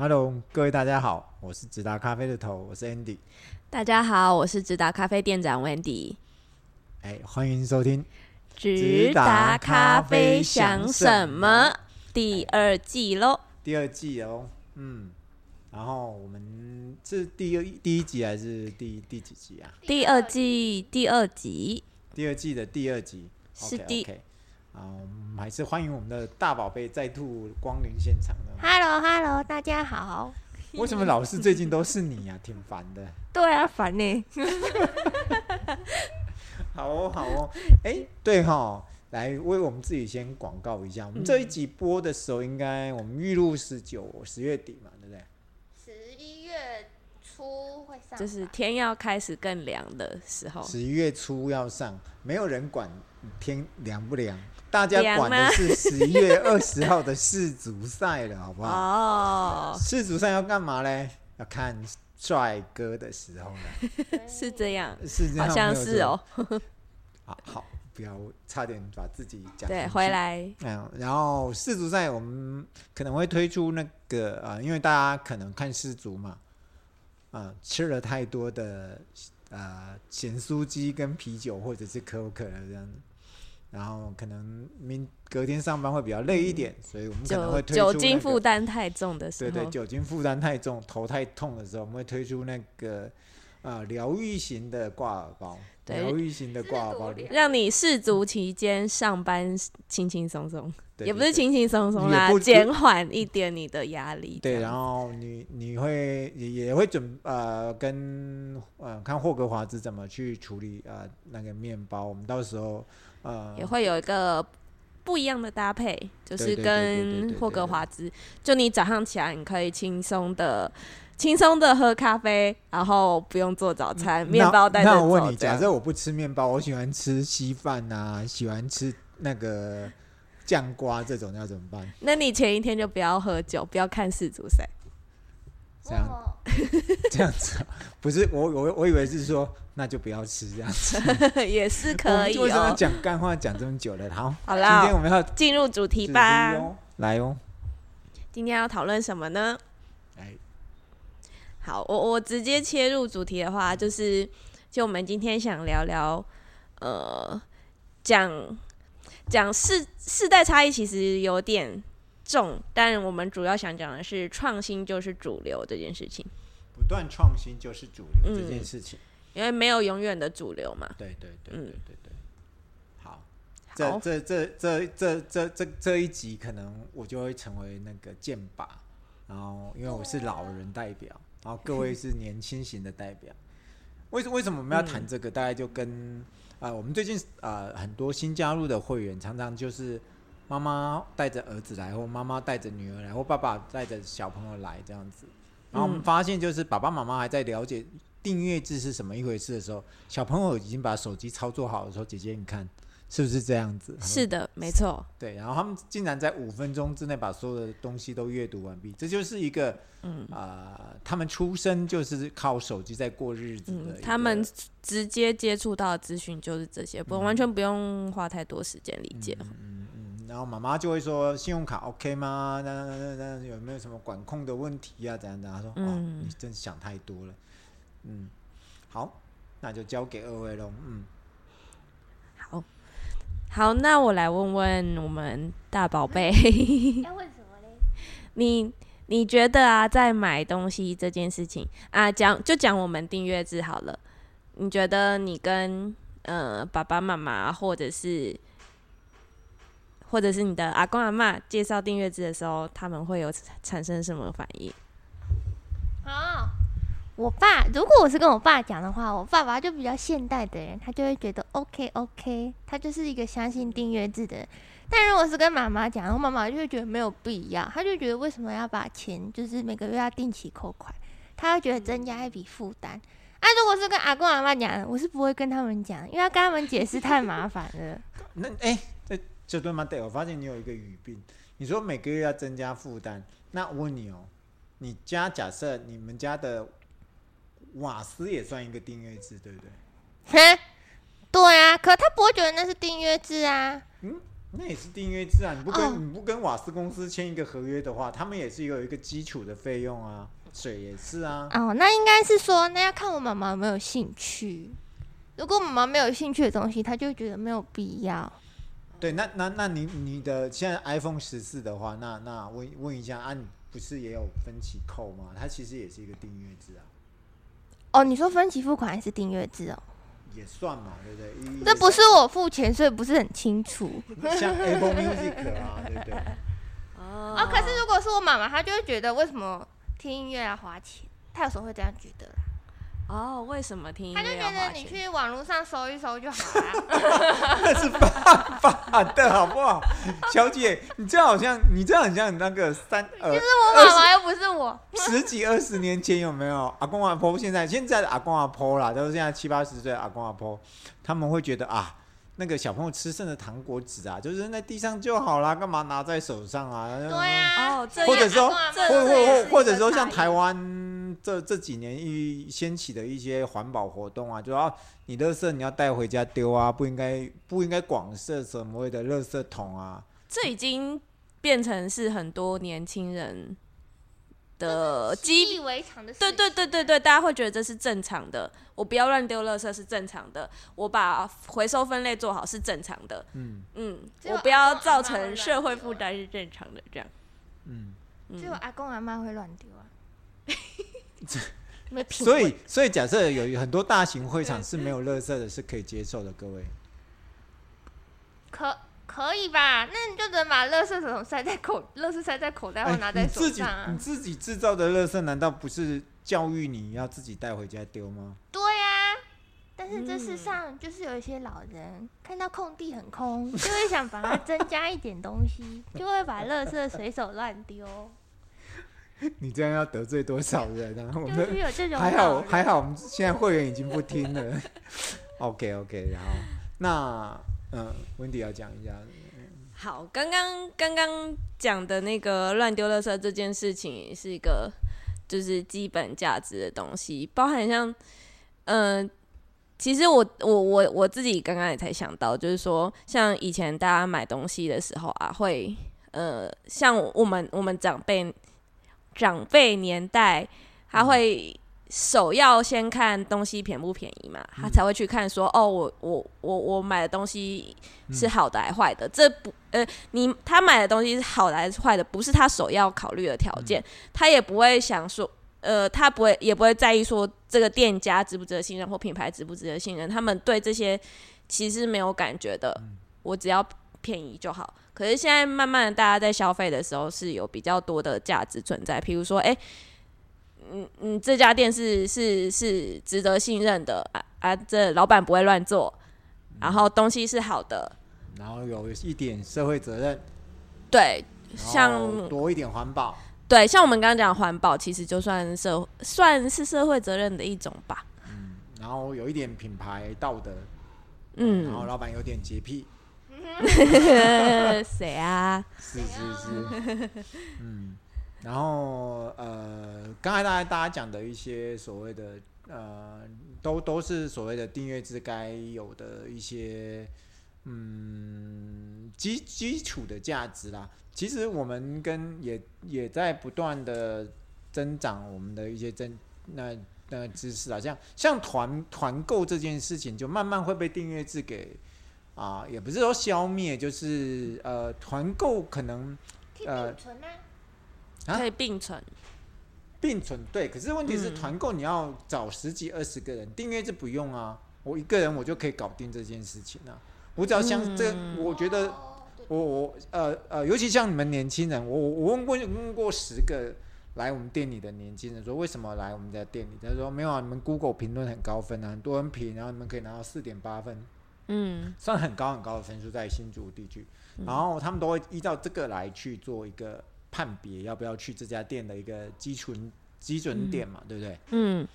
Hello，各位大家好，我是直达咖啡的头，我是 Andy。大家好，我是直达咖啡店长 Wendy。哎，欢迎收听直达咖啡想什么第二季喽？第二季哦，嗯，然后我们是第一第一集还是第第几集啊？第二季第二集，第二季的第二集是第。Okay, okay. 啊，我们还是欢迎我们的大宝贝再度光临现场的。Hello，Hello，大家好。为什么老是最近都是你呀、啊？挺烦的。对啊，烦呢。好哦，好哦。哎、欸，对哈、哦，来为我们自己先广告一下。我们这一集播的时候，应该我们预录是九十月底嘛，对不对？十一月初会上，就是天要开始更凉的时候。十一月初要上，没有人管天凉不凉。大家管的是十一月二十号的世足赛了，好不好？哦，世足赛要干嘛嘞？要看帅哥的时候呢？是这样，是这样，好像是哦。好好，不要差点把自己讲对回来。嗯，然后世足赛我们可能会推出那个啊、呃，因为大家可能看世足嘛，啊、呃，吃了太多的啊咸酥鸡跟啤酒或者是可口可乐这样子。然后可能明隔天上班会比较累一点，所以我们可能会推出、那个、酒精负担太重的时候，对对，酒精负担太重、头太痛的时候，我们会推出那个呃疗愈型的挂耳包，疗愈型的挂耳包，让你世足期间上班轻轻松松，也不是轻轻松松啦，减缓一点你的压力。对，然后你你会也也会准呃跟呃看霍格华兹怎么去处理呃那个面包，我们到时候。呃，也会有一个不一样的搭配，就是跟霍格华兹，就你早上起来，你可以轻松的、轻松的喝咖啡，然后不用做早餐，面、嗯、包带着走。那我问你，假设我不吃面包，我喜欢吃稀饭啊，喜欢吃那个酱瓜这种，要怎么办？那你前一天就不要喝酒，不要看世足赛。这样，这样子，不是我我我以为是说，那就不要吃这样子，也是可以、哦。为什么讲干话讲这么久了？好，好啦，今天我们要进入主题吧。来哦，今天要讨论什么呢？来，好，我我直接切入主题的话，就是就我们今天想聊聊，呃，讲讲世世代差异，其实有点。重，但我们主要想讲的是创新就是主流这件事情。不断创新就是主流这件事情，嗯，因为没有永远的主流嘛。对对对对对对。好，这这这这这这这这一集可能我就会成为那个剑拔，然后因为我是老人代表，然后各位是年轻型的代表。为什为什么我们要谈这个？大概就跟啊，我们最近啊很多新加入的会员常常就是。妈妈带着儿子来，或妈妈带着女儿来，或爸爸带着小朋友来这样子。然后我们发现，就是爸爸妈妈还在了解订阅制是什么一回事的时候，小朋友已经把手机操作好的时候，姐姐你看是不是这样子？是的，没错。对，然后他们竟然在五分钟之内把所有的东西都阅读完毕，这就是一个嗯啊、呃，他们出生就是靠手机在过日子的、嗯。他们直接接触到的资讯就是这些，不、嗯、完全不用花太多时间理解。嗯嗯然后妈妈就会说：“信用卡 OK 吗？那那那那有没有什么管控的问题啊？怎样怎样？”他说：“哦，你真想太多了。”嗯，好，那就交给二位喽。嗯，好，好，那我来问问我们大宝贝，要问什么嘞？你你觉得啊，在买东西这件事情啊，讲就讲我们订阅制好了。你觉得你跟呃爸爸妈妈或者是？或者是你的阿公阿嬷介绍订阅制的时候，他们会有产生什么反应？我爸如果我是跟我爸讲的话，我爸爸就比较现代的人，他就会觉得 OK OK，他就是一个相信订阅制的人。但如果是跟妈妈讲，我妈妈就会觉得没有必要，他就觉得为什么要把钱就是每个月要定期扣款，他会觉得增加一笔负担。啊，如果是跟阿公阿妈讲，我是不会跟他们讲，因为要跟他们解释太麻烦了。那哎。欸就对吗？对，我发现你有一个语病。你说每个月要增加负担，那我问你哦，你家假设你们家的瓦斯也算一个订阅制，对不对？哼，对啊，可他不会觉得那是订阅制啊。嗯，那也是订阅制啊！你不跟、哦、你不跟瓦斯公司签一个合约的话，他们也是有一个基础的费用啊，水也是啊。哦，那应该是说，那要看我妈妈有没有兴趣。如果妈妈没有兴趣的东西，她就觉得没有必要。对，那那那你你的现在 iPhone 十四的话，那那问问一下啊，你不是也有分期扣吗？它其实也是一个订阅制啊。哦，你说分期付款还是订阅制哦？也算嘛，对不对？这不是我付钱，所以不是很清楚。像 Apple Music 啊，对不对？哦，可是如果是我妈妈，她就会觉得为什么听音乐要花钱？她有时候会这样觉得。哦，为什么听音乐？他就觉得你去网络上搜一搜就好了。那是犯法的，好不好？小姐，你这好像，你这很像那个三 呃，就是我妈妈，又不是我。十几二十年前有没有阿公阿婆？现在现在的阿公阿婆啦，都是现在七八十岁的阿公阿婆，他们会觉得啊。那个小朋友吃剩的糖果纸啊，就扔在地上就好啦，干嘛拿在手上啊？对啊，哦，或者说，或或或或者说，像台湾这这几年一掀起的一些环保活动啊，就要你垃圾你要带回家丢啊，不应该不应该广设什么谓的垃圾桶啊。这已经变成是很多年轻人。的习以为常的，对对对对对，大家会觉得这是正常的。我不要乱丢垃圾是正常的，我把回收分类做好是正常的。嗯嗯，我不要造成社会负担是正常的，这样。嗯，只有阿公阿妈会乱丢啊。所以所以假设有很多大型会场是没有垃圾的，是可以接受的，各位。可。可以吧？那你就只能把垃圾桶塞在口，垃圾塞在口袋或拿在手上啊。你自己你自己制造的垃圾，难道不是教育你要自己带回家丢吗？对呀、啊，但是这世上就是有一些老人看到空地很空，就会想把它增加一点东西，就会把垃圾随手乱丢。你这样要得罪多少人啊？我们有这种还好还好，我们现在会员已经不听了。OK OK，然后那。嗯，温迪要讲一下。好，刚刚刚刚讲的那个乱丢垃圾这件事情，是一个就是基本价值的东西，包含像，嗯、呃，其实我我我我自己刚刚也才想到，就是说，像以前大家买东西的时候啊，会呃，像我们我们长辈长辈年代，他会。嗯。首要先看东西便不便宜嘛，他才会去看说，哦，我我我我买的东西是好的还是坏的？这不呃，你他买的东西是好的还是坏的，不是他首要考虑的条件，他也不会想说，呃，他不会也不会在意说这个店家值不值得信任或品牌值不值得信任，他们对这些其实没有感觉的，我只要便宜就好。可是现在慢慢的大家在消费的时候是有比较多的价值存在，譬如说，哎。嗯嗯，这家店是是是值得信任的啊啊！这老板不会乱做，然后东西是好的，然后有一点社会责任，对，像多一点环保，对，像我们刚刚讲环保，其实就算社算是社会责任的一种吧。嗯，然后有一点品牌道德，嗯，然后老板有点洁癖，谁啊？是是是，嗯。然后呃，刚才大家大家讲的一些所谓的呃，都都是所谓的订阅制该有的一些嗯基基础的价值啦。其实我们跟也也在不断的增长我们的一些增那那知识啊，像像团团购这件事情，就慢慢会被订阅制给啊，也不是说消灭，就是呃团购可能呃。可以并存，并存对，可是问题是团购你要找十几二十个人，订阅制不用啊，我一个人我就可以搞定这件事情啊，我只要像这，我觉得我我呃呃，尤其像你们年轻人，我我问过问过十个来我们店里的年轻人说，为什么来我们家店里？他说没有啊，你们 Google 评论很高分啊，很多人评，然后你们可以拿到四点八分，嗯，算很高很高的分数在新竹地区，然后他们都会依照这个来去做一个。判别要不要去这家店的一个基准基准点嘛，嗯、对不对？嗯。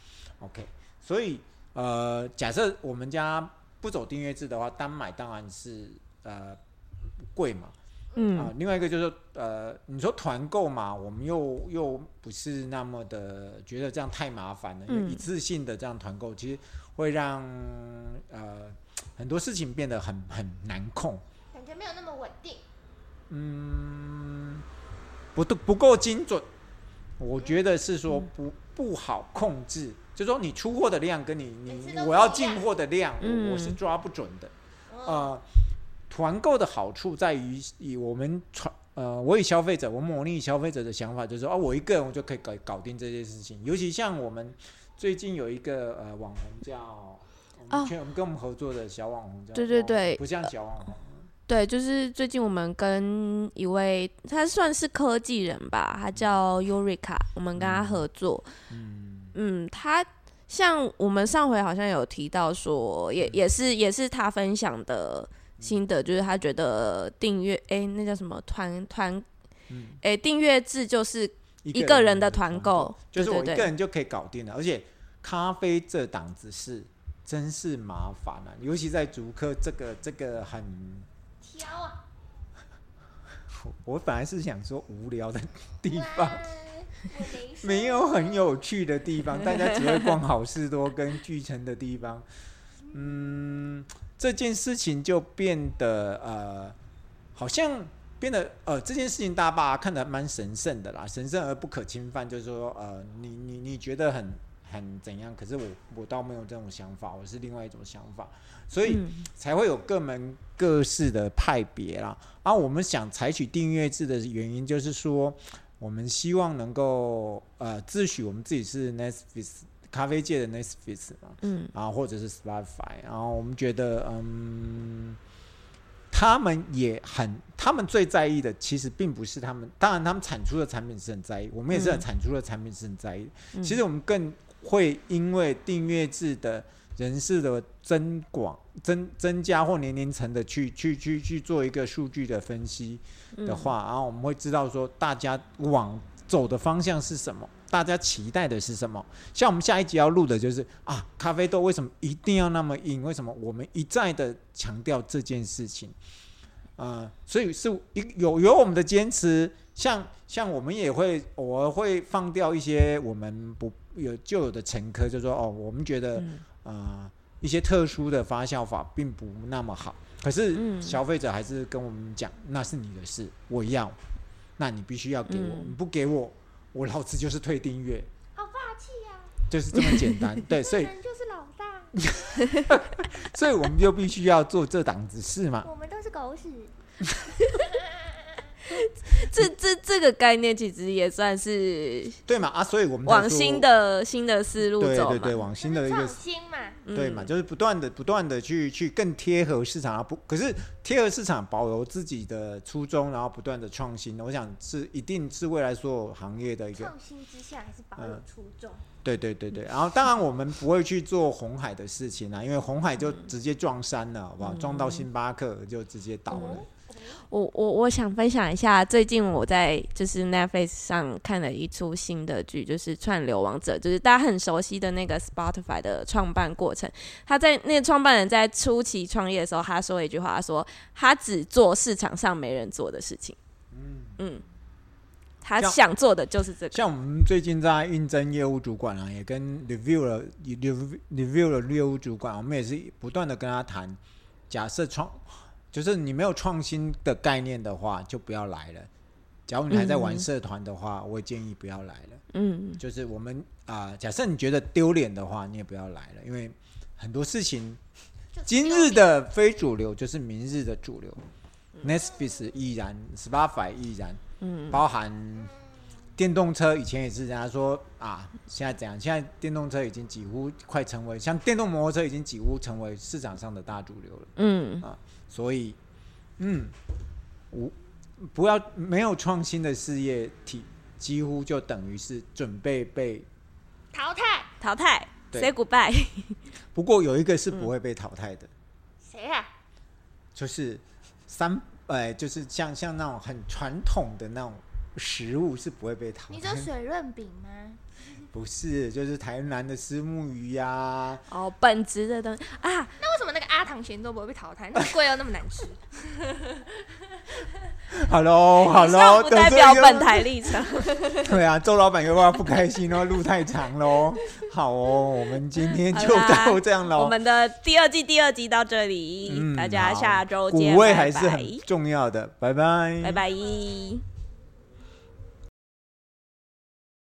OK，所以呃，假设我们家不走订阅制的话，单买当然是呃贵嘛。嗯。啊，另外一个就是呃，你说团购嘛，我们又又不是那么的觉得这样太麻烦了，嗯、因为一次性的这样团购，其实会让呃很多事情变得很很难控。感觉没有那么稳定。嗯，不不不够精准。我觉得是说不、嗯、不好控制，就是说你出货的量跟你你我要进货的量，嗯、我我是抓不准的。嗯、呃，团购的好处在于以我们传呃，我以消费者，我模拟消费者的想法，就是说啊，我一个人我就可以搞搞定这件事情。尤其像我们最近有一个呃网红叫，我们全我们跟我们合作的小网红叫，对对对，不像小网红。对，就是最近我们跟一位他算是科技人吧，他叫 Eureka，我们跟他合作。嗯。嗯，他像我们上回好像有提到说，也也是也是他分享的心得，就是他觉得订阅哎，那叫什么团团，哎订阅制就是一个人的团购，就是我一个人就可以搞定了，而且咖啡这档子事真是麻烦了，尤其在竹科这个这个很挑。啊、我本来是想说无聊的地方，没有很有趣的地方，大家只会逛好事多跟巨城的地方。嗯，这件事情就变得呃，好像变得呃，这件事情大家把它看得蛮神圣的啦，神圣而不可侵犯，就是说呃，你你你觉得很。很怎样？可是我我倒没有这种想法，我是另外一种想法，所以才会有各门各式的派别啦。啊、我们想采取订阅制的原因，就是说我们希望能够呃自诩我们自己是 Netflix 咖啡界的 Netflix 嘛，嗯，啊或者是 Spotify，然后我们觉得嗯。他们也很，他们最在意的其实并不是他们，当然他们产出的产品是很在意，我们也是很产出的产品是很在意。嗯、其实我们更会因为订阅制的人士的增广、增增加或年龄层的去去去去做一个数据的分析的话，嗯、然后我们会知道说大家往走的方向是什么。大家期待的是什么？像我们下一集要录的就是啊，咖啡豆为什么一定要那么硬？为什么我们一再的强调这件事情？啊、呃，所以是有有我们的坚持，像像我们也会偶尔会放掉一些我们不有旧有的乘客，就说哦，我们觉得啊、嗯呃、一些特殊的发酵法并不那么好，可是消费者还是跟我们讲，那是你的事，我要，那你必须要给我，你不给我。我老子就是退订阅，好霸气呀！就是这么简单，对，所以就是老大，所以我们就必须要做这档子事嘛。我们都是狗屎。这这这个概念其实也算是对嘛？啊，所以我们往新的新的思路走，对对对，往新的一个新嘛，对嘛，就是不断的不断的去去更贴合市场啊，不，可是贴合市场，保留自己的初衷，然后不断的创新，我想是一定是未来所有行业的一个创新之下，还是保留初衷。对对对对，然后当然我们不会去做红海的事情啊，因为红海就直接撞山了，好不好？撞到星巴克就直接倒了。我我我想分享一下，最近我在就是 Netflix 上看了一出新的剧，就是《串流王者》，就是大家很熟悉的那个 Spotify 的创办过程。他在那个创办人在初期创业的时候，他说一句话，他说他只做市场上没人做的事情。嗯嗯，他想做的就是这个。像我们最近在应征业务主管啊，也跟 Review 了 Review Review 了业务主管，我们也是不断的跟他谈，假设创。就是你没有创新的概念的话，就不要来了。假如你还在玩社团的话，嗯、我建议不要来了。嗯，就是我们啊、呃，假设你觉得丢脸的话，你也不要来了，因为很多事情，今日的非主流就是明日的主流。Netflix 依然，Spotify 依然，嗯，包含电动车，以前也是人家说啊，现在怎样？现在电动车已经几乎快成为，像电动摩托车已经几乎成为市场上的大主流了。嗯啊。所以，嗯，无不要没有创新的事业体，几乎就等于是准备被淘汰。淘汰，say goodbye。不过有一个是不会被淘汰的，谁啊？就是三，哎，就是像像那种很传统的那种食物是不会被淘汰。你说水润饼吗？不是，就是台南的虱目鱼呀、啊。哦，本职的东西啊。那为什么那个阿唐咸粥不会被淘汰？那么贵又那么难吃。Hello，Hello，，不代表本台立场。对啊，周老板又要不开心哦，路太长喽。好哦，我们今天就到这样喽。我们的第二季第二集到这里，嗯、大家下周见。五味还是很重要的，拜拜，拜拜。